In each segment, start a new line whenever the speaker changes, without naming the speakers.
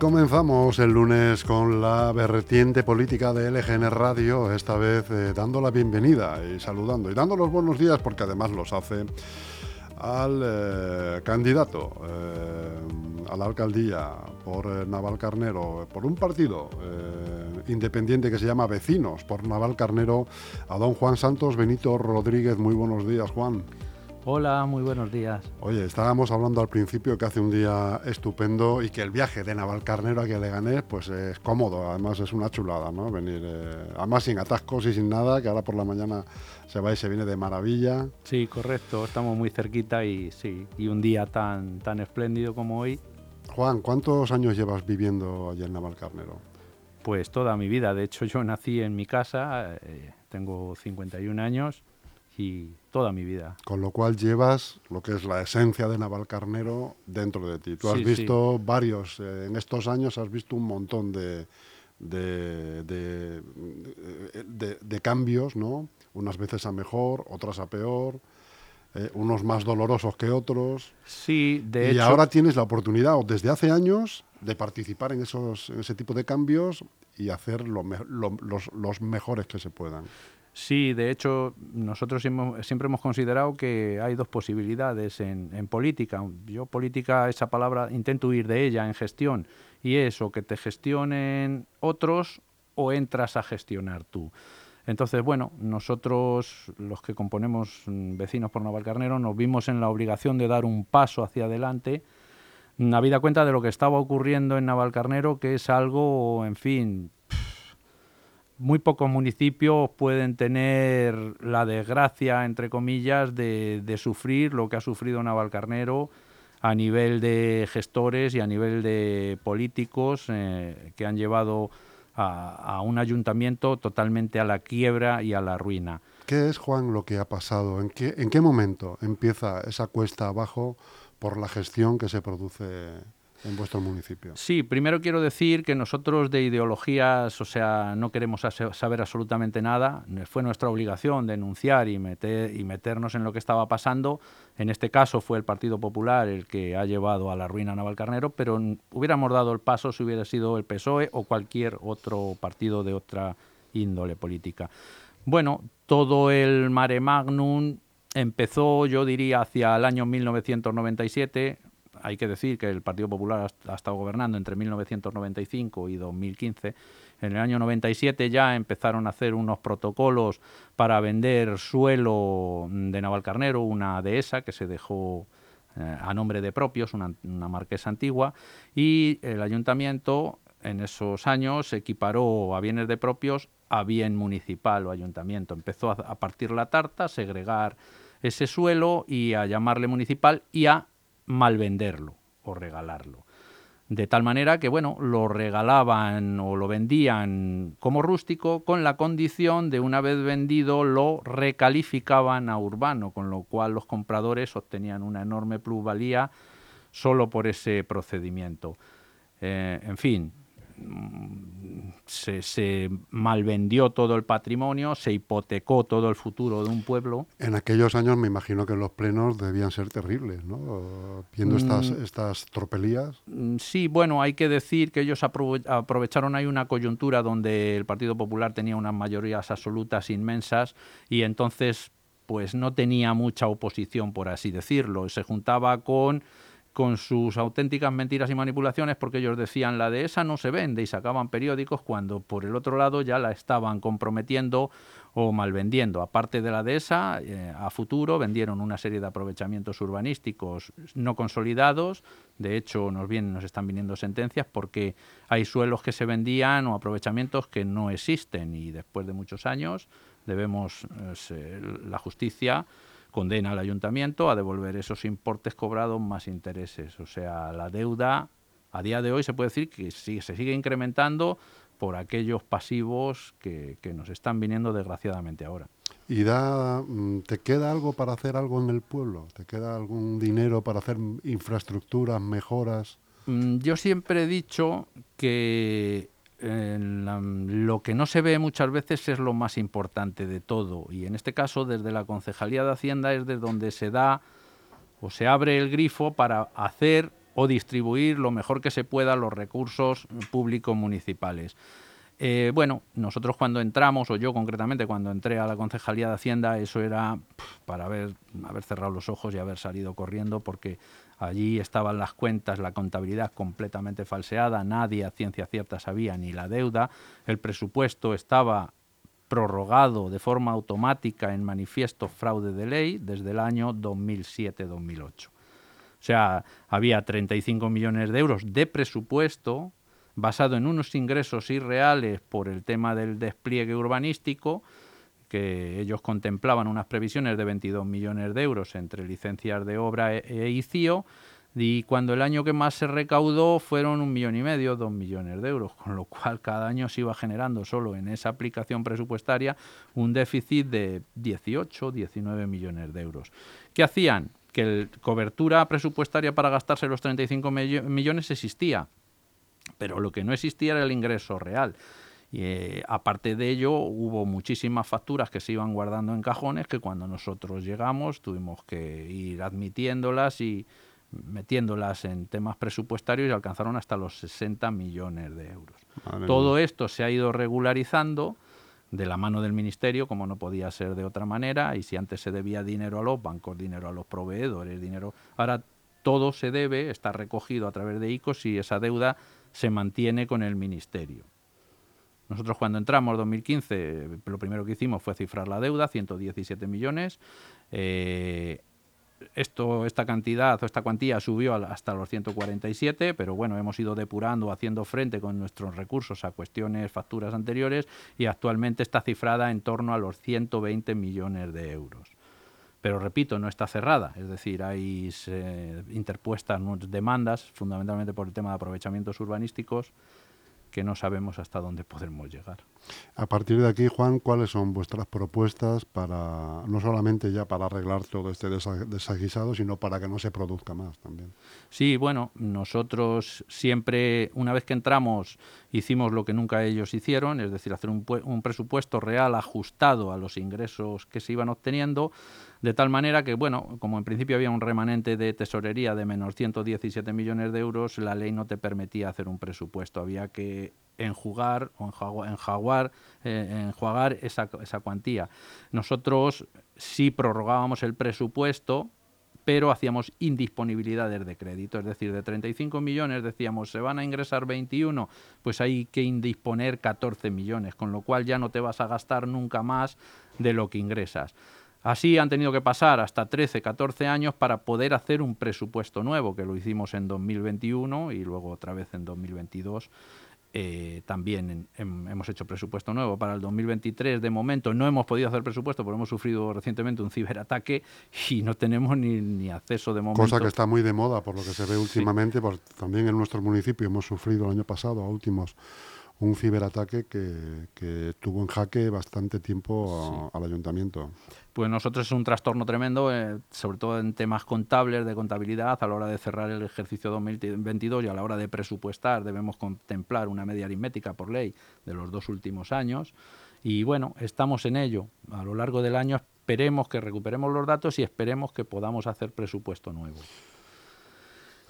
Comenzamos el lunes con la vertiente política de LGN Radio, esta vez eh, dando la bienvenida y saludando y dando los buenos días porque además los hace al eh, candidato eh, a la alcaldía por Navalcarnero, por un partido independiente que se llama Vecinos por Navalcarnero, a don Juan Santos Benito Rodríguez. Muy buenos días, Juan.
Hola, muy buenos días.
Oye, estábamos hablando al principio que hace un día estupendo y que el viaje de Navalcarnero a Leganés pues es cómodo, además es una chulada, ¿no? Venir, eh, además sin atascos y sin nada, que ahora por la mañana se va y se viene de maravilla.
Sí, correcto, estamos muy cerquita y sí, y un día tan, tan espléndido como hoy.
Juan, ¿cuántos años llevas viviendo allí en Navalcarnero?
Pues toda mi vida, de hecho yo nací en mi casa, eh, tengo 51 años toda mi vida.
Con lo cual llevas lo que es la esencia de Navalcarnero dentro de ti. Tú has visto varios, eh, en estos años has visto un montón de, de, de, cambios, ¿no? Unas veces a mejor, otras a peor. Eh, unos más dolorosos que otros.
Sí, de
y ahora tienes la oportunidad, desde hace años, de participar en, esos, en ese tipo de cambios y hacer lo los, los mejores que se puedan.
Sí, de hecho, nosotros siempre hemos considerado que hay dos posibilidades en, política. Yo política, esa palabra, intento huir de ella en gestión, y es o que te gestionen otros o entras a gestionar tú. Entonces, bueno, nosotros, los que componemos mm, Vecinos por Navalcarnero, nos vimos en la obligación de dar un paso hacia adelante, habida cuenta de lo que estaba ocurriendo en Navalcarnero, que es algo, en fin, muy pocos municipios pueden tener la desgracia, entre comillas, de, sufrir lo que ha sufrido Navalcarnero a nivel de gestores y a nivel de políticos eh, que han llevado a, un ayuntamiento totalmente a la quiebra y a la ruina.
¿Qué es, Juan, lo que ha pasado? ¿En qué, en qué momento empieza esa cuesta abajo por la gestión que se produce en vuestro municipio.
Sí, primero quiero decir que nosotros de ideologías, o sea, no queremos saber absolutamente nada. Fue nuestra obligación denunciar y, meter, y meternos en lo que estaba pasando. En este caso fue el Partido Popular el que ha llevado a la ruina a Navalcarnero, pero hubiéramos dado el paso si hubiera sido el PSOE o cualquier otro partido de otra índole política. Bueno, todo el mare magnum empezó, yo diría, hacia el año 1997 hay que decir que el Partido Popular ha, estado gobernando entre 1995 y 2015. En el año 97 ya empezaron a hacer unos protocolos para vender suelo de Navalcarnero, una dehesa que se dejó eh, a nombre de propios, una, marquesa antigua, y el ayuntamiento en esos años equiparó a bienes de propios a bien municipal o ayuntamiento. Empezó a partir la tarta, a segregar ese suelo y a llamarle municipal y a mal venderlo o regalarlo. De tal manera que, bueno, lo regalaban o lo vendían como rústico con la condición de una vez vendido lo recalificaban a urbano, con lo cual los compradores obtenían una enorme plusvalía solo por ese procedimiento. Eh, en fin, se, se, malvendió todo el patrimonio, se hipotecó todo el futuro de un pueblo.
En aquellos años me imagino que los plenos debían ser terribles, ¿no? Viendo estas, mm. estas tropelías.
Mm, sí, bueno, hay que decir que ellos aprovecharon ahí una coyuntura donde el Partido Popular tenía unas mayorías absolutas inmensas y entonces pues no tenía mucha oposición, por así decirlo. Se juntaba con con sus auténticas mentiras y manipulaciones porque ellos decían la de esa no se vende y sacaban periódicos cuando por el otro lado ya la estaban comprometiendo o malvendiendo. Aparte de la dehesa, eh, a futuro vendieron una serie de aprovechamientos urbanísticos no consolidados. De hecho, nos, vienen, nos están viniendo sentencias porque hay suelos que se vendían o aprovechamientos que no existen y después de muchos años debemos eh, la justicia condena al ayuntamiento a devolver esos importes cobrados más intereses. O sea, la deuda a día de hoy se puede decir que sí, se sigue incrementando por aquellos pasivos que, nos están viniendo desgraciadamente ahora.
¿Y da, mm, te queda algo para hacer algo en el pueblo? ¿Te queda algún dinero para hacer infraestructuras, mejoras?
Mm, yo siempre he dicho que lo que no se ve muchas veces es lo más importante de todo. Y en este caso, desde la Concejalía de Hacienda es de donde se da o se abre el grifo para hacer o distribuir lo mejor que se pueda los recursos públicos municipales. Eh, bueno, nosotros cuando entramos, o yo concretamente cuando entré a la Concejalía de Hacienda, eso era para haber, haber cerrado los ojos y haber salido corriendo, porque allí estaban las cuentas, la contabilidad completamente falseada, nadie a ciencia cierta sabía ni la deuda, el presupuesto estaba prorrogado de forma automática en manifiesto fraude de ley desde el año 2007-2008. O sea, había 35 millones de euros de presupuesto basado en unos ingresos irreales por el tema del despliegue urbanístico, que ellos contemplaban unas previsiones de 22 millones de euros entre licencias de obra e, e ICIO, y cuando el año que más se recaudó fueron un millón y medio, dos millones de euros, con lo cual cada año se iba generando solo en esa aplicación presupuestaria un déficit de 18, 19 millones de euros. ¿Qué hacían? Que la cobertura presupuestaria para gastarse los 35 millones existía, pero lo que no existía era el ingreso real. Y eh, aparte de ello, hubo muchísimas facturas que se iban guardando en cajones que cuando nosotros llegamos tuvimos que ir admitiéndolas y metiéndolas en temas presupuestarios y alcanzaron hasta los 60 millones de euros. Todo esto se ha ido regularizando de la mano del ministerio, como no podía ser de otra manera, y si antes se debía dinero a los bancos, dinero a los proveedores, dinero... Ahora todo se debe, está recogido a través de ICOs y esa deuda se mantiene con el Ministerio. Nosotros cuando entramos en 2015, lo primero que hicimos fue cifrar la deuda, 117 millones. Eh, esto, esta cantidad o esta cuantía subió hasta los 147, pero bueno, hemos ido depurando, haciendo frente con nuestros recursos a cuestiones, facturas anteriores y actualmente está cifrada en torno a los 120 millones de euros pero repito, no está cerrada, es decir, hay interpuestas demandas, fundamentalmente por el tema de aprovechamientos urbanísticos, que no sabemos hasta dónde podremos llegar.
A partir de aquí, Juan, ¿cuáles son vuestras propuestas para, no solamente ya para arreglar todo este desaguisado, sino para que no se produzca más también?
Sí, bueno, nosotros siempre, una vez que entramos, hicimos lo que nunca ellos hicieron, es decir, hacer un, un presupuesto real ajustado a los ingresos que se iban obteniendo, de tal manera que, bueno, como en principio había un remanente de tesorería de menos 117 millones de euros, la ley no te permitía hacer un presupuesto, había que enjugar o enjaguar, eh, enjuagar esa, esa cuantía. Nosotros sí prorrogábamos el presupuesto, pero hacíamos indisponibilidades de crédito, es decir, de 35 millones decíamos, se van a ingresar 21, pues hay que indisponer 14 millones, con lo cual ya no te vas a gastar nunca más de lo que ingresas. Así han tenido que pasar hasta 13, 14 años para poder hacer un presupuesto nuevo, que lo hicimos en 2021 y luego otra vez en 2022 eh, también hemos hecho presupuesto nuevo para el 2023. De momento no hemos podido hacer presupuesto porque hemos sufrido recientemente un ciberataque y no tenemos ni, acceso de momento.
Cosa que está muy de moda por lo que se ve últimamente. también en nuestro municipio hemos sufrido el año pasado, a últimos, un ciberataque que, tuvo en jaque bastante tiempo al ayuntamiento
pues nosotros es un trastorno tremendo, eh, sobre todo en temas contables, de contabilidad, a la hora de cerrar el ejercicio 2022 y a la hora de presupuestar debemos contemplar una media aritmética por ley de los dos últimos años. Y bueno, estamos en ello. A lo largo del año esperemos que recuperemos los datos y esperemos que podamos hacer presupuesto nuevo.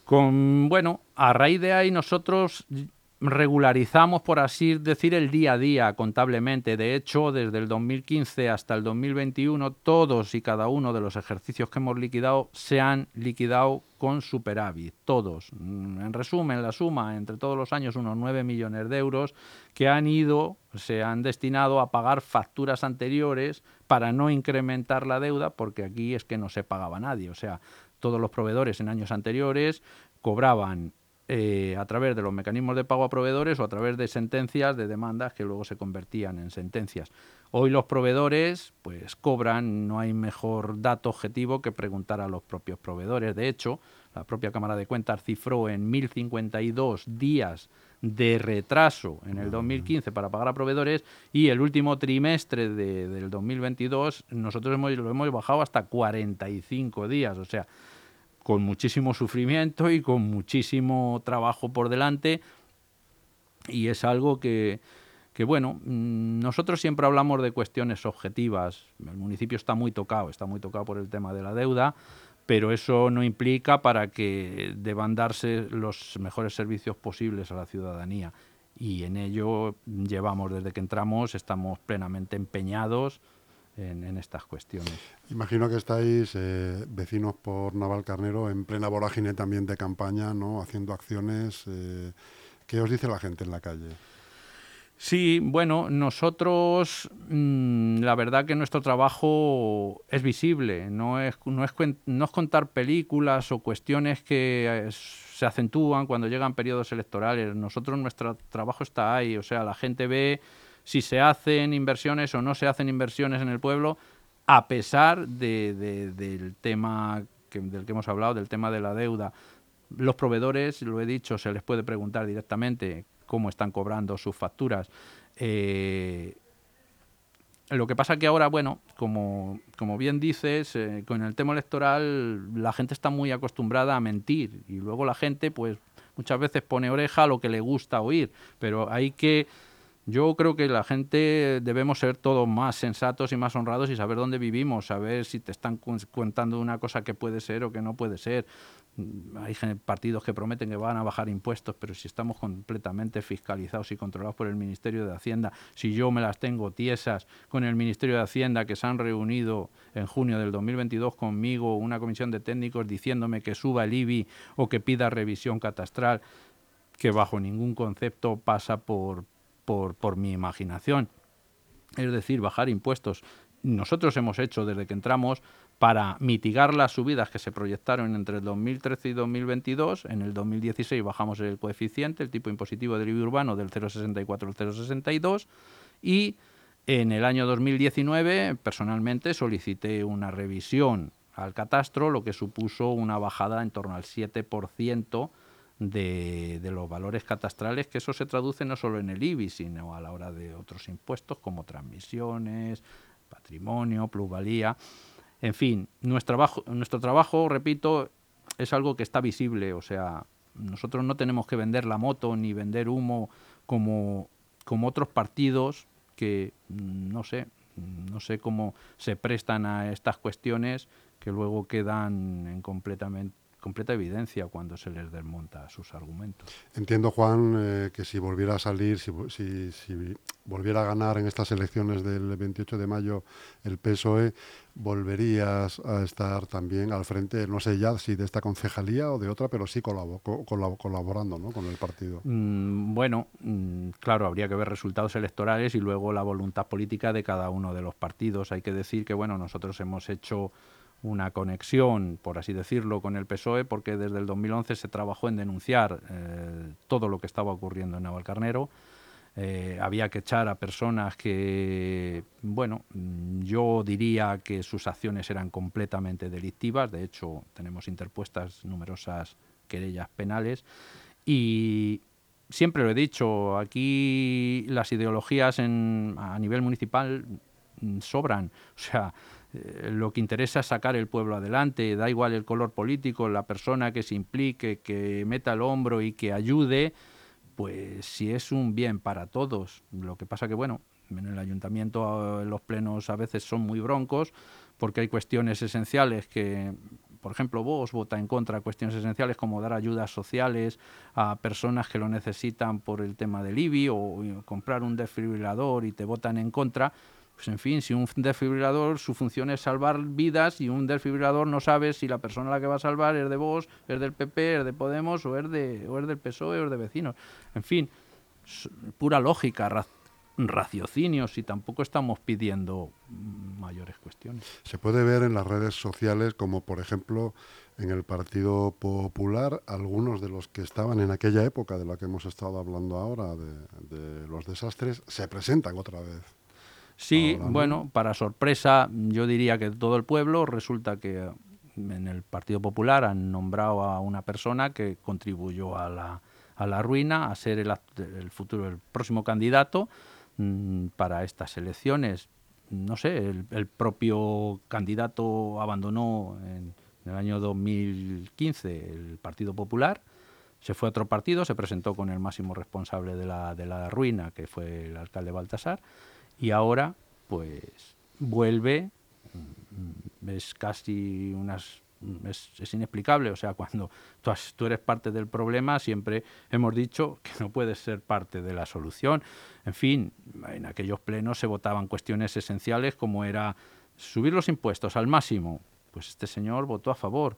Con, bueno, a raíz de ahí nosotros regularizamos, por así decir, el día a día contablemente. De hecho, desde el 2015 hasta el 2021, todos y cada uno de los ejercicios que hemos liquidado se han liquidado con superávit, todos. Mm, en resumen, la suma entre todos los años, unos 9 millones de euros que han ido, se han destinado a pagar facturas anteriores para no incrementar la deuda, porque aquí es que no se pagaba nadie. O sea, todos los proveedores en años anteriores cobraban eh, a través de los mecanismos de pago a proveedores o a través de sentencias de demandas que luego se convertían en sentencias. Hoy los proveedores pues cobran, no hay mejor dato objetivo que preguntar a los propios proveedores. De hecho, la propia Cámara de Cuentas cifró en 1052 días de retraso en el 2015 para pagar a proveedores y el último trimestre de, del 2022 nosotros hemos, lo hemos bajado hasta 45 días. O sea, con muchísimo sufrimiento y con muchísimo trabajo por delante y es algo que, bueno, mm, nosotros siempre hablamos de cuestiones objetivas. El municipio está muy tocado, está muy tocado por el tema de la deuda, pero eso no implica para que deban darse los mejores servicios posibles a la ciudadanía. Y en ello llevamos desde que entramos, estamos plenamente empeñados en, estas cuestiones.
Imagino que estáis eh, vecinos por Navalcarnero en plena vorágine también de campaña, ¿no? haciendo acciones. Eh, ¿Qué os dice la gente en la calle?
Sí, bueno, nosotros, mm, la verdad que nuestro trabajo es visible, no es, no, es, no es contar películas o cuestiones que eh, se acentúan cuando llegan periodos electorales. Nosotros, nuestro trabajo está ahí, o sea, la gente ve si se hacen inversiones o no se hacen inversiones en el pueblo, a pesar de, del tema del que hemos hablado, del tema de la deuda. Los proveedores, lo he dicho, se les puede preguntar directamente cómo están cobrando sus facturas. Eh, lo que pasa que ahora, bueno, como, como bien dices, eh, con el tema electoral la gente está muy acostumbrada a mentir y luego la gente, pues, muchas veces pone oreja a lo que le gusta oír, pero hay que yo creo que la gente debemos ser todos más sensatos y más honrados y saber dónde vivimos, saber si te están contando una cosa que puede ser o que no puede ser. Mm, hay partidos que prometen que van a bajar impuestos, pero si estamos completamente fiscalizados y controlados por el Ministerio de Hacienda, si yo me las tengo tiesas con el Ministerio de Hacienda que se han reunido en junio del 2022 conmigo, una comisión de técnicos diciéndome que suba el IBI o que pida revisión catastral, que bajo ningún concepto pasa por, por, mi imaginación. Es decir, bajar impuestos. Nosotros hemos hecho desde que entramos para mitigar las subidas que se proyectaron entre el 2013 y 2022. En el 2016 bajamos el coeficiente, el tipo impositivo del IBI urbano del 0,64 al 0,62 y en el año 2019 personalmente solicité una revisión al catastro, lo que supuso una bajada en torno al 7% de, los valores catastrales, que eso se traduce no solo en el IBI, sino a la hora de otros impuestos como transmisiones, patrimonio, plusvalía. En fin, nuestro trabajo, nuestro trabajo, repito, es algo que está visible, o sea, nosotros no tenemos que vender la moto ni vender humo como, como otros partidos que, mm, no sé, no sé cómo se prestan a estas cuestiones que luego quedan en completamente completa evidencia cuando se les desmonta sus argumentos.
Entiendo, Juan, eh, que si volviera a salir, si, si, volviera a ganar en estas elecciones del 28 de mayo el PSOE, volverías a estar también al frente, no sé ya si de esta concejalía o de otra, pero sí colaborando ¿no? con el partido.
Mm, bueno, mm, claro, habría que ver resultados electorales y luego la voluntad política de cada uno de los partidos. Hay que decir que, bueno, nosotros hemos hecho una conexión, por así decirlo, con el PSOE, porque desde el 2011 se trabajó en denunciar eh, todo lo que estaba ocurriendo en Navalcarnero. Eh, había que echar a personas que, bueno, yo diría que sus acciones eran completamente delictivas. De hecho, tenemos interpuestas numerosas querellas penales. Y siempre lo he dicho, aquí las ideologías a nivel municipal sobran. O sea, eh, lo que interesa es sacar el pueblo adelante, da igual el color político, la persona que se implique, que meta el hombro y que ayude, pues si es un bien para todos. Lo que pasa que, bueno, en el ayuntamiento los plenos a veces son muy broncos porque hay cuestiones esenciales que, por ejemplo, vos vota en contra cuestiones esenciales como dar ayudas sociales a personas que lo necesitan por el tema del IBI o comprar un desfibrilador y te votan en contra pues en fin, si un desfibrilador, su función es salvar vidas y un desfibrilador no sabe si la persona la que va a salvar es de vos, es del PP, es de Podemos o es, de, o es del PSOE o es de vecinos. En fin, pura lógica, raciocinios y tampoco estamos pidiendo mayores cuestiones.
Se puede ver en las redes sociales como por ejemplo en el Partido Popular algunos de los que estaban en aquella época de la que hemos estado hablando ahora de los desastres se presentan otra vez.
Sí, bueno, para sorpresa, yo diría que todo el pueblo, resulta que en el Partido Popular han nombrado a una persona que contribuyó a la, a la ruina, a ser el, el futuro, el próximo candidato mm, para estas elecciones. No sé, el, propio candidato abandonó en, en, el año 2015 el Partido Popular, se fue a otro partido, se presentó con el máximo responsable de la, de la ruina, que fue el alcalde Baltasar, y ahora pues vuelve, mm, es casi unas mm, es, inexplicable. O sea, cuando tú, tú, eres parte del problema, siempre hemos dicho que no puedes ser parte de la solución. En fin, en aquellos plenos se votaban cuestiones esenciales como era subir los impuestos al máximo. Pues este señor votó a favor.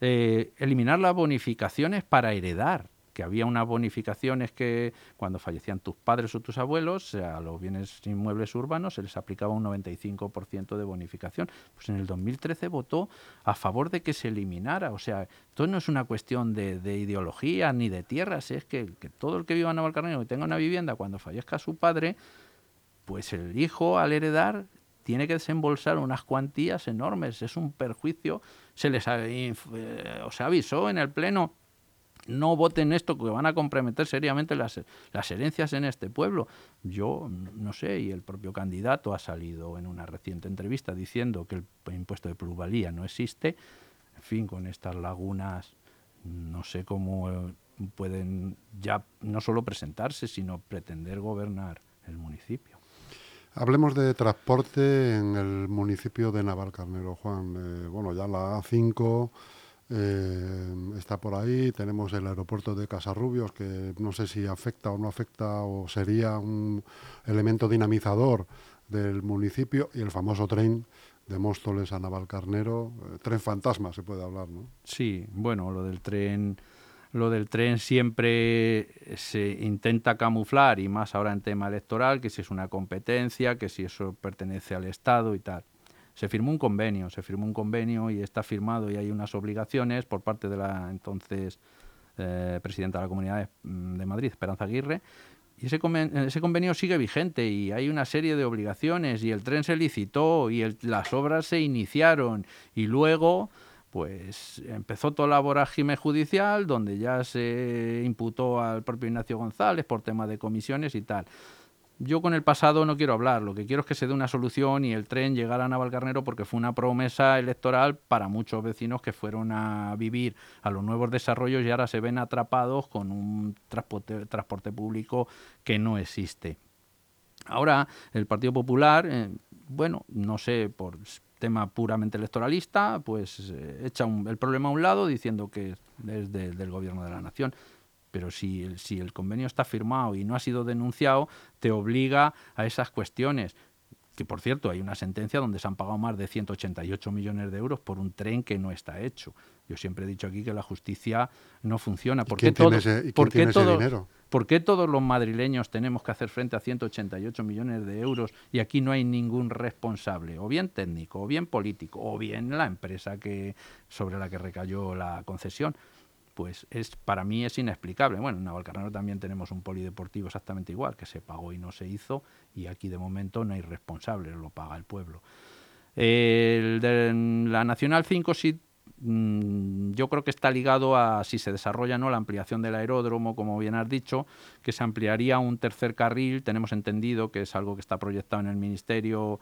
Eh, eliminar las bonificaciones para heredar que había unas bonificaciones que cuando fallecían tus padres o tus abuelos, a los bienes inmuebles urbanos se les aplicaba un 95% de bonificación. Pues en el 2013 votó a favor de que se eliminara. O sea, esto no es una cuestión de, ideología ni de tierras, es que, todo el que viva en Navalcarnero y tenga una vivienda cuando fallezca su padre, pues el hijo al heredar tiene que desembolsar unas cuantías enormes. Es un perjuicio. Se les eh, o se avisó en el Pleno no voten esto que van a comprometer seriamente las, las herencias en este pueblo. Yo no sé, y el propio candidato ha salido en una reciente entrevista diciendo que el impuesto de plusvalía no existe. En fin, con estas lagunas no sé cómo eh, pueden ya no solo presentarse, sino pretender gobernar el municipio.
Hablemos de transporte en el municipio de Navalcarnero, Juan. Eh, bueno, ya la A5 eh, está por ahí. Tenemos el aeropuerto de Casarrubios, que no sé si afecta o no afecta o sería un elemento dinamizador del municipio y el famoso tren de Móstoles a Navalcarnero, eh, tren fantasma se puede hablar, ¿no?
Sí, bueno, lo del tren lo del tren siempre se intenta camuflar y más ahora en tema electoral, que si es una competencia, que si eso pertenece al Estado y tal se firmó un convenio, se firmó un convenio y está firmado y hay unas obligaciones por parte de la entonces eh, presidenta de la Comunidad de Madrid, Esperanza Aguirre, y ese, ese, convenio sigue vigente y hay una serie de obligaciones y el tren se licitó y las obras se iniciaron y luego pues empezó toda la vorágine judicial donde ya se imputó al propio Ignacio González por tema de comisiones y tal. Yo con el pasado no quiero hablar, lo que quiero es que se dé una solución y el tren llegara a Navalcarnero porque fue una promesa electoral para muchos vecinos que fueron a vivir a los nuevos desarrollos y ahora se ven atrapados con un transporte, público que no existe. Ahora el Partido Popular, eh, bueno, no sé, por tema puramente electoralista, pues eh, echa el problema a un lado diciendo que es del gobierno de la nación pero si el, si el convenio está firmado y no ha sido denunciado, te obliga a esas cuestiones que por cierto hay una sentencia donde se han pagado más de 188 millones de euros por un tren que no está hecho. Yo siempre he dicho aquí que la justicia no funciona.
¿Por qué, todo, ¿por qué dinero?
¿Por qué todos los madrileños tenemos que hacer frente a 188 millones de euros y aquí no hay ningún responsable, o bien técnico, o bien político, o bien la empresa que sobre la que recayó la concesión? Pues es para mí es inexplicable. Bueno, en Navalcarnero también tenemos un polideportivo exactamente igual, que se pagó y no se hizo, y aquí de momento no hay responsable, lo paga el pueblo. La Nacional 5 sí, mm, yo creo que está ligado a si se desarrolla no la ampliación del aeródromo, como bien has dicho, que se ampliaría un tercer carril, tenemos entendido que es algo que está proyectado en el Ministerio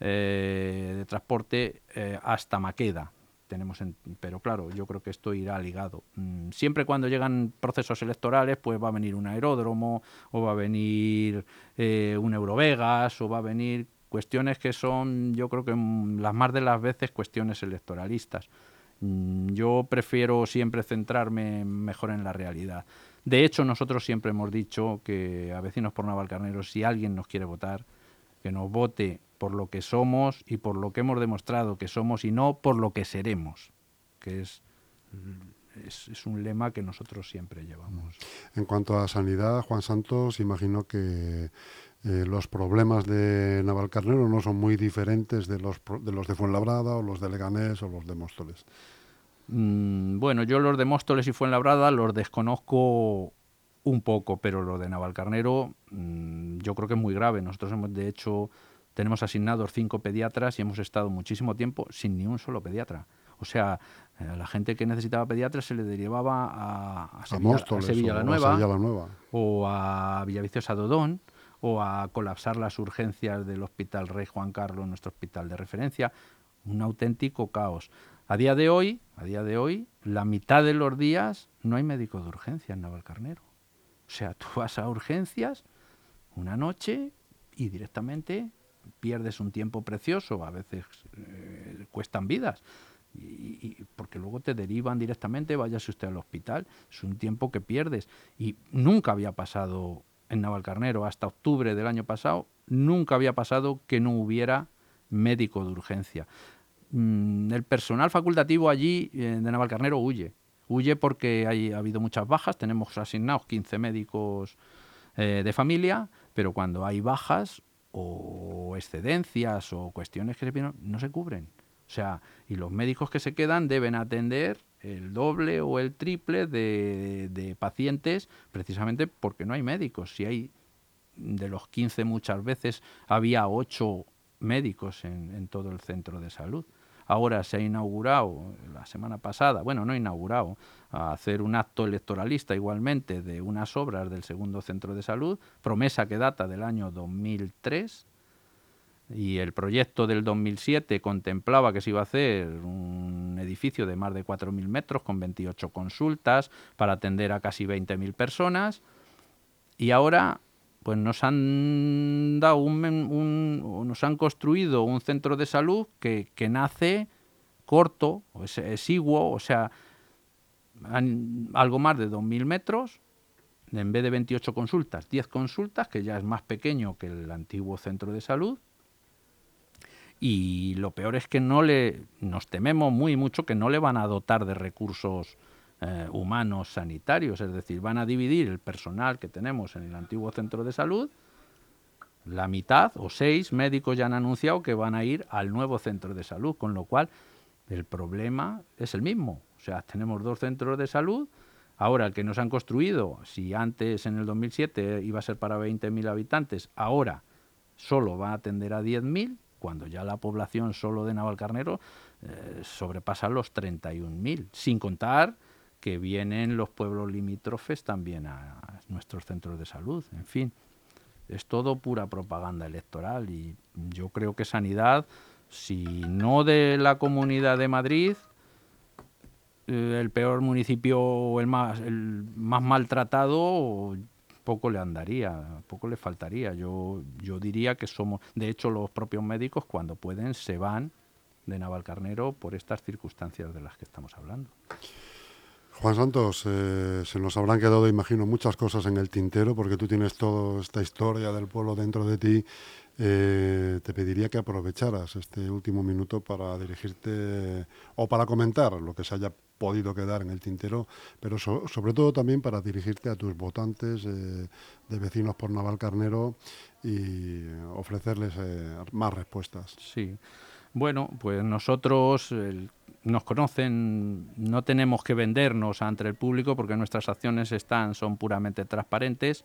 eh, de Transporte eh, hasta Maqueda, tenemos pero claro, yo creo que esto irá ligado. Mm, siempre cuando llegan procesos electorales, pues va a venir un aeródromo, o va a venir eh, un Eurovegas, o va a venir cuestiones que son, yo creo que las más de las veces, cuestiones electoralistas. Mm, yo prefiero siempre centrarme mejor en la realidad. De hecho, nosotros siempre hemos dicho que a vecinos por Navalcarnero, si alguien nos quiere votar, que nos vote por lo que somos y por lo que hemos demostrado que somos y no por lo que seremos, que es, es, un lema que nosotros siempre llevamos.
En cuanto a sanidad, Juan Santos, imagino que eh, los problemas de Navalcarnero no son muy diferentes de los de, los de Fuenlabrada o los de Leganés o los de Móstoles.
Mm, bueno, yo los de Móstoles y Fuenlabrada los desconozco un poco, pero lo de Navalcarnero mm, yo creo que es muy grave. Nosotros hemos, de hecho, tenemos asignados cinco pediatras y hemos estado muchísimo tiempo sin ni un solo pediatra. O sea, eh, la gente que necesitaba pediatra se le derivaba a, a Sevilla, la Nueva, o a Villaviciosa Dodón o a colapsar las urgencias del Hospital Rey Juan Carlos, nuestro hospital de referencia. Un auténtico caos. A día de hoy, a día de hoy, la mitad de los días no hay médico de urgencia en Navalcarnero. O sea, tú vas a urgencias una noche y directamente pierdes un tiempo precioso, a veces eh, cuestan vidas, Y, porque luego te derivan directamente, váyase usted al hospital, es un tiempo que pierdes. Y nunca había pasado en Navalcarnero, hasta octubre del año pasado, nunca había pasado que no hubiera médico de urgencia. Mm, el personal facultativo allí eh, de Navalcarnero huye. Huye porque hay, ha habido muchas bajas, tenemos asignados 15 médicos eh, de familia, pero cuando hay bajas o excedencias o cuestiones que se no se cubren. O sea, y los médicos que se quedan deben atender el doble o el triple de, pacientes precisamente porque no hay médicos. Si hay de los 15 muchas veces había 8 médicos en, todo el centro de salud. Ahora se ha inaugurado la semana pasada, bueno, no inaugurado, a hacer un acto electoralista igualmente de unas obras del segundo centro de salud, promesa que data del año 2003, y el proyecto del 2007 contemplaba que se iba a hacer un edificio de más de 4.000 metros con 28 consultas para atender a casi 20.000 personas y ahora pues nos han dado un, nos han construido un centro de salud que, nace corto, o es o sea, algo más de 2.000 metros, en vez de 28 consultas, 10 consultas, que ya es más pequeño que el antiguo centro de salud, y lo peor es que no le nos tememos muy mucho que no le van a dotar de recursos eh, humanos sanitarios, es decir, van a dividir el personal que tenemos en el antiguo centro de salud, la mitad o seis médicos ya han anunciado que van a ir al nuevo centro de salud, con lo cual el problema es el mismo. O sea, tenemos dos centros de salud. Ahora, el que nos han construido, si antes en el 2007 iba a ser para 20.000 habitantes, ahora solo va a atender a 10.000, cuando ya la población solo de Navalcarnero eh, sobrepasa los 31.000, sin contar que vienen los pueblos limítrofes también a, nuestros centros de salud. En fin, es todo pura propaganda electoral y yo creo que sanidad, si no de la comunidad de Madrid, eh, el peor municipio o el más, el más maltratado, poco le andaría, poco le faltaría. Yo, yo diría que somos, de hecho, los propios médicos cuando pueden se van de Navalcarnero por estas circunstancias de las que estamos hablando.
Juan Santos, eh, se nos habrán quedado, imagino, muchas cosas en el tintero porque tú tienes toda esta historia del pueblo dentro de ti. Eh, te pediría que aprovecharas este último minuto para dirigirte o para comentar lo que se haya podido quedar en el tintero, pero sobre todo también para dirigirte a tus votantes eh, de vecinos por Naval Carnero y ofrecerles más respuestas.
Sí. Bueno, pues nosotros nos conocen, no tenemos que vendernos ante el público porque nuestras acciones están, son puramente transparentes.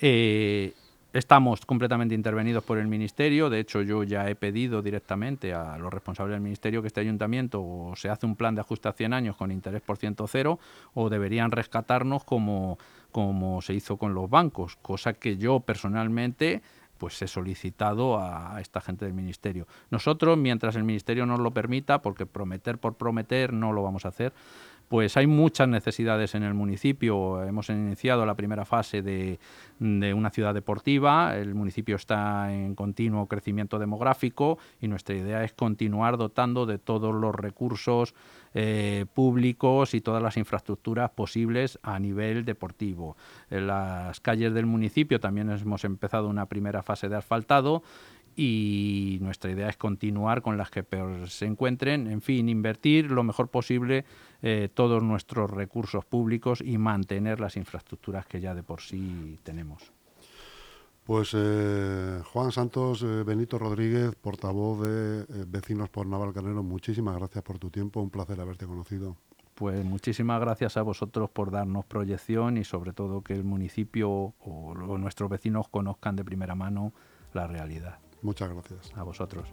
Eh, estamos completamente intervenidos por el Ministerio. De hecho, yo ya he pedido directamente a los responsables del Ministerio que este ayuntamiento o se hace un plan de ajuste a 100 años con interés por ciento cero o deberían rescatarnos como, como se hizo con los bancos, cosa que yo personalmente pues he solicitado a esta gente del ministerio. Nosotros, mientras el ministerio nos lo permita, porque prometer por prometer no lo vamos a hacer, pues hay muchas necesidades en el municipio. Hemos iniciado la primera fase de, una ciudad deportiva. El municipio está en continuo crecimiento demográfico y nuestra idea es continuar dotando de todos los recursos eh, públicos y todas las infraestructuras posibles a nivel deportivo. En las calles del municipio también hemos empezado una primera fase de asfaltado y nuestra idea es continuar con las que peor se encuentren, en fin, invertir lo mejor posible eh, todos nuestros recursos públicos y mantener las infraestructuras que ya de por sí tenemos.
Pues eh, Juan Santos eh, Benito Rodríguez, portavoz de Vecinos por Navalcarnero, muchísimas gracias por tu tiempo, un placer haberte conocido.
Pues muchísimas gracias a vosotros por darnos proyección y sobre todo que el municipio o nuestros vecinos conozcan de primera mano la realidad.
Muchas gracias.
A vosotros.